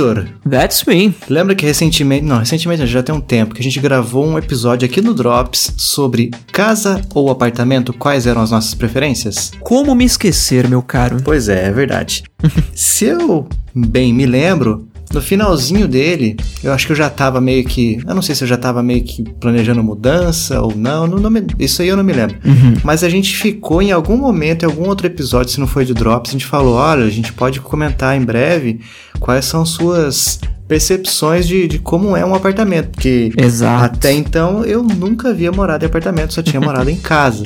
Vitor, That's me. lembra que recentemente, não, recentemente já tem um tempo que a gente gravou um episódio aqui no Drops sobre casa ou apartamento, quais eram as nossas preferências? Como me esquecer, meu caro? Pois é, é verdade. Se eu bem me lembro, no finalzinho dele, eu acho que eu já tava meio que. Eu não sei se eu já tava meio que planejando mudança ou não. não, não me- isso aí eu não me lembro. Mas a gente ficou em algum momento, em algum outro episódio, se não foi de Drops, a gente falou: olha, a gente pode comentar em breve quais são suas percepções de, de como é um apartamento. Porque Exato. até então eu nunca havia morado em apartamento, só tinha morado em casa.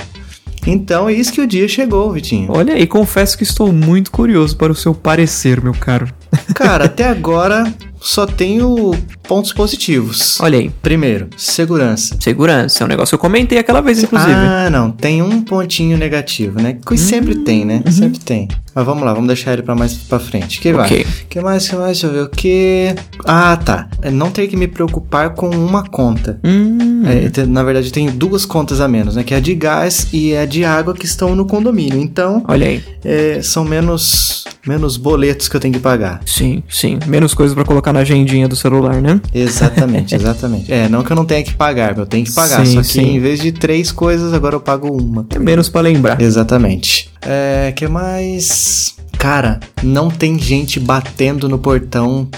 Então é isso que o dia chegou, Vitinho. Olha aí, confesso que estou muito curioso para o seu parecer, meu caro. Cara, até agora só tenho pontos positivos. Olha aí, Primeiro, segurança. segurança, é um negócio que eu comentei aquela vez, inclusive. Ah, não, tem um pontinho negativo, né? Que sempre tem, né? Sempre tem. Mas vamos lá, vamos deixar ele pra mais pra frente. Que vai? Ok. Que mais, que mais? Deixa eu ver o que. Ah, tá. É Não ter que me preocupar com uma conta. Hum, É, te- na verdade, tenho duas contas a menos, né? Que é a de gás e a de água que estão no condomínio. Então, olha aí. é, são menos, menos boletos que eu tenho que pagar. Sim, sim. Menos coisas pra colocar na agendinha do celular, né? Exatamente, exatamente. É, não que eu não tenha que pagar, eu tenho que pagar. Sim, só que sim. em vez de três coisas, agora eu pago uma. É menos pra lembrar. Exatamente. É, que mais? Cara, não tem gente batendo no portão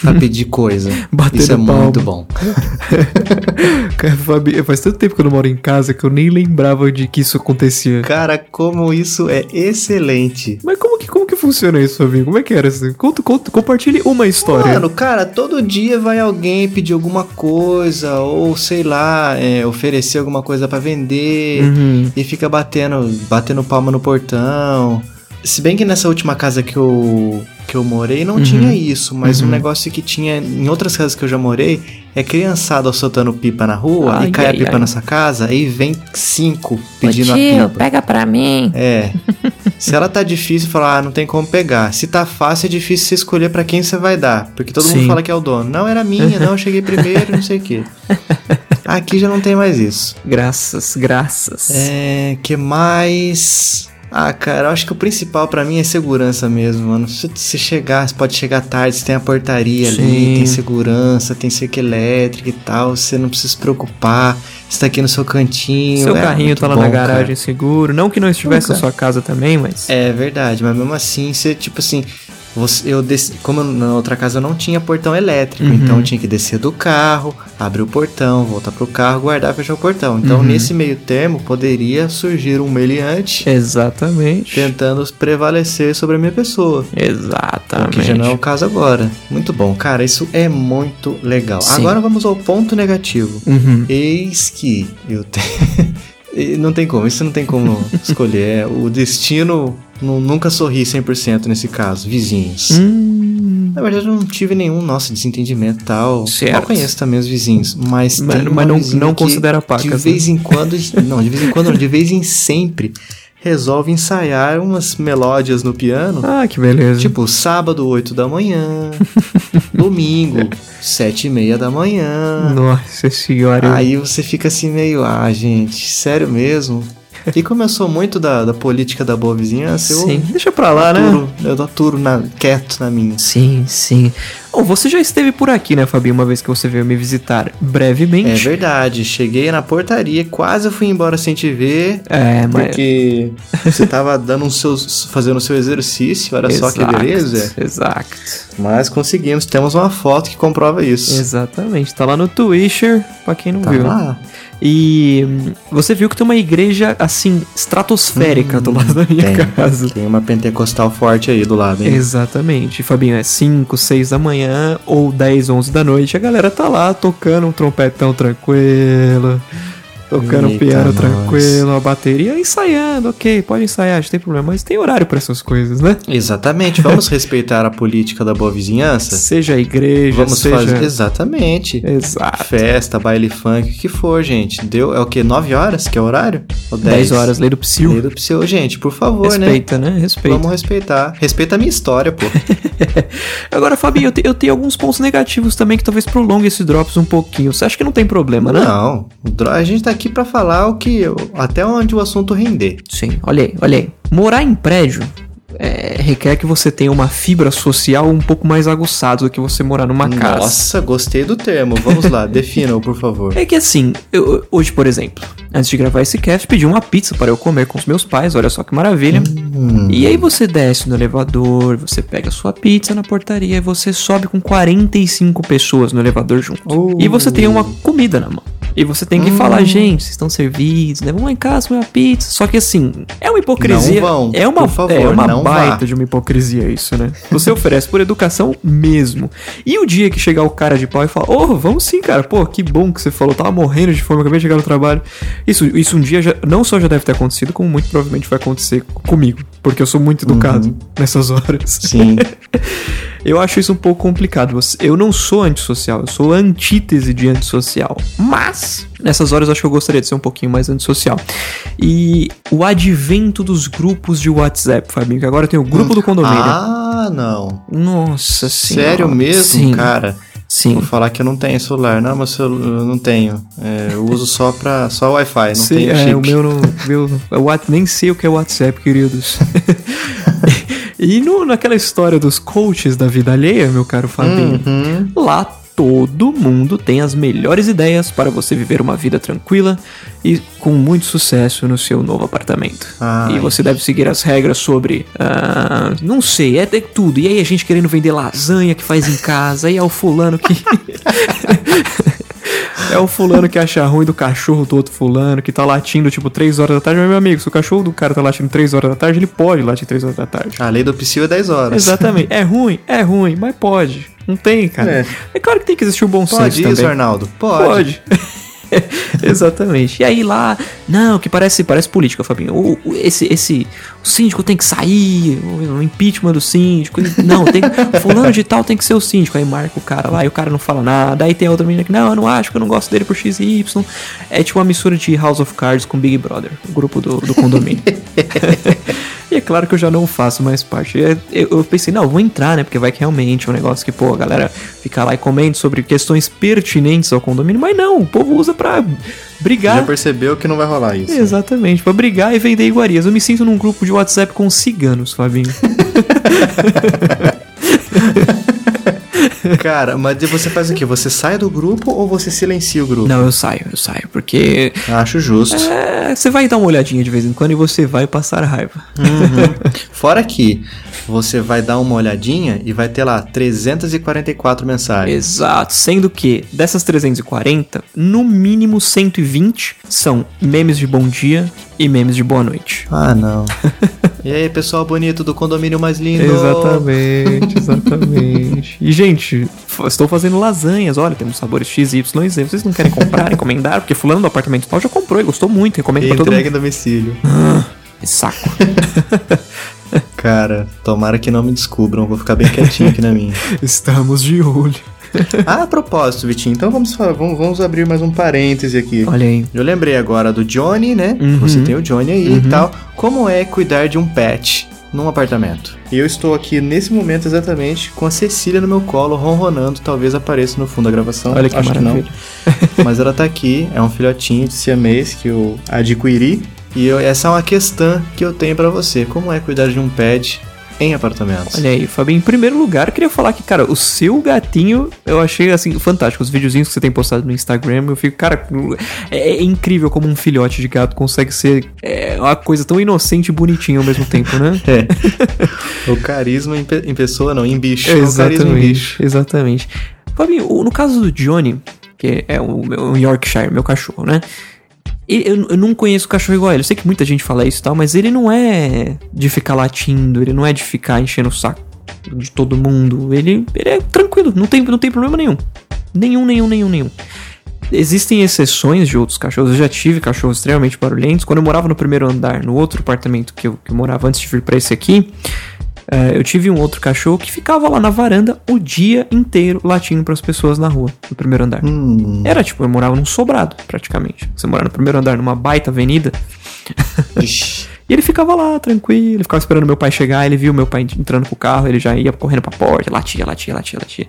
pra pedir coisa. Batendo Isso é muito bom. Cara, Fabi, faz tanto tempo que eu não moro em casa que eu nem lembrava de que isso acontecia. Cara, como isso é excelente. Mas como que, como que funciona isso, Fabinho? Como é que era assim? Conta, conta, compartilhe uma história. Mano, cara, todo dia vai alguém pedir alguma coisa, ou sei lá, é, oferecer alguma coisa pra vender, Uhum. e fica batendo, batendo palma no portão. Se bem que nessa última casa que eu, que eu morei não tinha isso, mas um negócio que tinha em outras casas que eu já morei é criançada soltando pipa na rua Ai, e cai ai, a pipa ai. nessa casa, aí vem cinco pedindo Ô a tio, pipa. pega pra mim. É. Se ela tá difícil, fala, ah, não tem como pegar. Se tá fácil, é difícil você escolher pra quem você vai dar. Porque todo Sim. mundo fala que é o dono. Não, era minha, não, eu cheguei primeiro, não sei o quê. Aqui já não tem mais isso. Graças, graças. É, que mais? Ah, cara, eu acho que o principal pra mim é segurança mesmo, mano. Se você chegar, você pode chegar tarde, você tem a portaria ali, Sim. tem segurança, tem cerca elétrica e tal, você não precisa se preocupar, você tá aqui no seu cantinho. Seu é carrinho tá lá bom, na cara. garagem seguro. Não que não estivesse na sua casa também, mas. É verdade, mas mesmo assim, você, tipo assim, você, eu desci, como na outra casa eu não tinha portão elétrico, Uhum. então eu tinha que descer do carro, abrir o portão, voltar pro carro, guardar e fechar o portão. Então, Uhum. nesse meio termo, poderia surgir um meliante Exatamente. tentando prevalecer sobre a minha pessoa. O Exatamente. que já não é o caso agora. Muito bom, cara, isso é muito legal. Sim. Agora vamos ao ponto negativo. Uhum. Eis que eu tenho. E não tem como, isso não tem como escolher. É, O destino nu- nunca sorri 100% nesse caso, vizinhos. Hum. Na verdade, eu não tive nenhum, nossa, desentendimento tal. Certo. Mal conheço também os vizinhos, mas. Mas- mas não- não considera De pacas, vez em quando. Não, de vez em quando, não, de vez em sempre. Resolve ensaiar umas melódias no piano. Ah, que beleza. Tipo, sábado, 8 da manhã. domingo, 7 e meia da manhã. Nossa senhora. Aí você fica assim meio, ah, gente, sério mesmo? E como eu sou muito da, da política da boa vizinhança, eu Sim, deixa pra lá, né? aturo, eu aturo na, quieto na minha. Sim, sim. Bom, você já esteve por aqui, né, Fabinho, uma vez que você veio me visitar É brevemente. verdade, cheguei na portaria, quase fui embora sem te ver, É, mas. porque você tava dando um seus, fazendo o seu exercício, olha só que beleza. Exato. Mas conseguimos, temos uma foto que comprova isso. Exatamente. Tá lá no Twitter, pra quem não Tá viu. lá. E hum, você viu que tem uma igreja, assim, estratosférica do lado da minha Hum, Tem, casa. tem uma pentecostal forte aí do lado, hein? Exatamente, Fabinho, é 5, 6 da manhã ou 10, 11 da noite, a galera tá lá tocando um trompetão tranquilo, tocando Eita, piano nós. tranquilo, a bateria, ensaiando, ok, pode ensaiar, não tem problema, mas tem horário pra essas coisas, né? Exatamente, vamos respeitar a política da boa vizinhança? Seja a igreja, Vamos seja... fazer. Exatamente. Exato. Festa, baile funk, o que for, gente. Deu. É o quê? 9 horas que é o horário? Ou 10? 10 horas, lei do psil. Lei do Psyu. Gente, por favor, né? Respeita, né? Respeita. Vamos respeitar. Respeita a minha história, pô. Agora, Fabinho, eu, te- eu tenho alguns pontos negativos também que talvez prolongue esse Drops um pouquinho. Você acha que não tem problema, né? Não. A gente tá aqui pra falar o que. Até onde o assunto render. Sim, olha aí, olha aí. Morar em prédio é, requer que você tenha uma fibra social um pouco mais aguçada do que você morar numa casa. Nossa, gostei do termo. Vamos lá, defina-o, por favor. É que assim, eu- hoje, por exemplo, antes de gravar esse cast, pedi uma pizza para eu comer com os meus pais, olha só que maravilha. Hum. E aí você desce no elevador, você pega a sua pizza na portaria e você sobe com 45 pessoas no elevador junto. Oh. E você tem uma comida na mão. E você tem que Hum. falar, gente, vocês estão servidos, né? Vamos lá em casa comer uma pizza. Só que assim, é uma hipocrisia. Não vão, é uma, por favor, é uma não baita vá. de uma hipocrisia isso, né? Você oferece por educação mesmo. E o dia que chegar o cara de pau e falar, oh, vamos sim, cara, pô, que bom que você falou, tava morrendo de fome, acabei de chegar no trabalho. Isso, isso um dia já, não só já deve ter acontecido, como muito provavelmente vai acontecer comigo, porque eu sou muito educado Uhum. nessas horas. Sim. Eu acho isso um pouco complicado. Eu não sou antissocial, eu sou antítese de antissocial. Mas, nessas horas, eu acho que eu gostaria de ser um pouquinho mais antissocial. E o advento dos grupos de WhatsApp, Fabinho, que agora tem o grupo do condomínio. Ah, não. Nossa senhora. Sério mesmo, Sim, cara? Sim. Vou falar que eu não tenho celular. Não, celular eu não tenho. É, eu uso só pra só Wi-Fi, não Sim, tenho é, chip. o meu não. Meu, o What- nem sei o que é WhatsApp, queridos. e no, naquela história dos coaches da vida alheia, meu caro Fabinho, Uhum. Lá todo mundo tem as melhores ideias para você viver uma vida tranquila e com muito sucesso no seu novo apartamento. Ai. E você deve seguir as regras sobre. ah, não sei, é, é tudo. E aí a gente querendo vender lasanha que faz em casa, e é o fulano que. É o fulano que acha ruim do cachorro do outro fulano, que tá latindo tipo 3 horas da tarde. Mas, meu amigo, se o cachorro do cara tá latindo 3 horas da tarde, ele pode latir 3 horas da tarde. A lei do psil é 10 horas. Exatamente. É ruim? É ruim, mas pode. Não tem, cara. É. É, claro que tem que existir o bom senso Pode também. isso, Arnaldo? Pode. Pode. Exatamente. E aí lá, não, que parece, parece política, Fabinho. O, o- esse, esse, o síndico tem que sair, o, impeachment do síndico. Não, tem, fulano de tal tem que ser o síndico. Aí marca o cara lá e o cara não fala nada. Aí tem a outra menina que, não, eu não acho que eu não gosto dele por X e Y. É tipo uma mistura de House of Cards com Big Brother, o grupo do, do condomínio. É claro que eu já não faço mais parte. Eu, eu- eu pensei, não, vou entrar, né? Porque vai que realmente é um negócio que, pô, a galera fica lá e comenta sobre questões pertinentes ao condomínio. Mas não, o povo usa pra Já brigar. percebeu que não vai rolar isso. Exatamente, pra brigar e vender iguarias. Eu me sinto num grupo de WhatsApp com ciganos, Fabinho. Cara, mas você faz o quê? Você sai do grupo ou você silencia o grupo? não, eu saio, eu saio, porque Acho justo. é, você vai dar uma olhadinha de vez em quando e você vai passar raiva. Uhum. Fora que você vai dar uma olhadinha e vai ter lá 344 mensagens. Exato, sendo que dessas 340, no mínimo 120 são memes de bom dia e memes de boa noite. Ah, não. E aí, pessoal bonito do condomínio mais lindo? Exatamente, exatamente. E, gente, estou fazendo lasanhas. Olha, temos sabores X, Y e Z. Vocês não querem comprar, encomendar? Porque fulano do apartamento tal já comprou e gostou muito. Recomendo E pra todo mundo. em domicílio. Que saco. Cara, tomara que não me descubram. Vou ficar bem quietinho aqui na minha. Estamos de olho. Ah, a propósito, Vitinho, então vamos, falar, vamos, vamos abrir mais um parêntese aqui. Olha aí. Eu lembrei agora do Johnny, né? Uhum. Você tem o Johnny aí e tal. Como é cuidar de um pet num apartamento? E eu estou aqui nesse momento exatamente com a Cecília no meu colo, ronronando. Talvez apareça no fundo da gravação. Olha que Acho maravilha. que não. Mas ela tá aqui, é um filhotinho de siamês que eu adquiri. E eu- essa é uma questão que eu tenho pra você. Como é cuidar de um pet em apartamentos? Olha aí, Fabinho. Em primeiro lugar, eu queria falar que, cara, o seu gatinho eu achei, assim, fantástico. Os videozinhos que você tem postado no Instagram, eu fico, cara, é, é incrível como um filhote de gato consegue ser é, uma coisa tão inocente e bonitinha ao mesmo tempo, né? É. o carisma em, pe- em pessoa, não, em bicho. É o carisma em bicho. Exatamente, exatamente. Fabinho, no caso do Johnny, que é o meu o Yorkshire, meu cachorro, né? Eu, eu não conheço cachorro igual a ele. Eu sei que muita gente fala isso e tal, mas ele não é de ficar latindo, ele não é de ficar enchendo o saco de todo mundo. Ele, ele é tranquilo, não tem, não tem problema nenhum. Nenhum, nenhum, nenhum, nenhum. Existem exceções de outros cachorros. Eu já tive cachorros extremamente barulhentos. Quando eu morava no primeiro andar, no outro apartamento que eu, que eu morava antes de vir pra esse aqui, eh, eu tive um outro cachorro que ficava lá na varanda o dia inteiro latindo pras pessoas na rua, no primeiro andar. Hum, Era tipo, eu morava num sobrado, praticamente. Você mora no primeiro andar, numa baita avenida. ixi. E ele ficava lá, tranquilo, ele ficava esperando meu pai chegar, ele viu meu pai entrando com o carro, ele já ia correndo pra porta, latia, latia, latia, latia.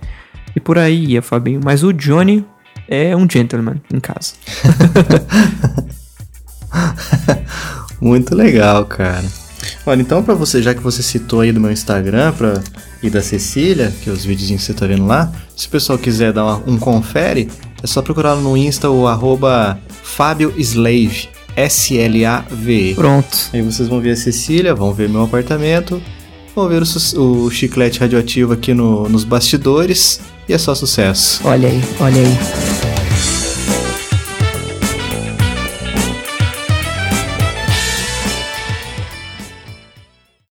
E por aí ia, Fabinho. Mas o Johnny é um gentleman em casa. Muito legal, cara. Olha, então para você, já que você citou aí do meu Instagram pra, e da Cecília, que é os vídeos que você tá vendo lá, se o pessoal quiser dar uma, um confere, é só procurar no Insta o arroba Fábio Slave, S-L-A-V-E. Pronto. Aí vocês vão ver a Cecília, vão ver meu apartamento, vão ver o, o chiclete radioativo aqui no, nos bastidores e é só sucesso. Olha aí, olha aí.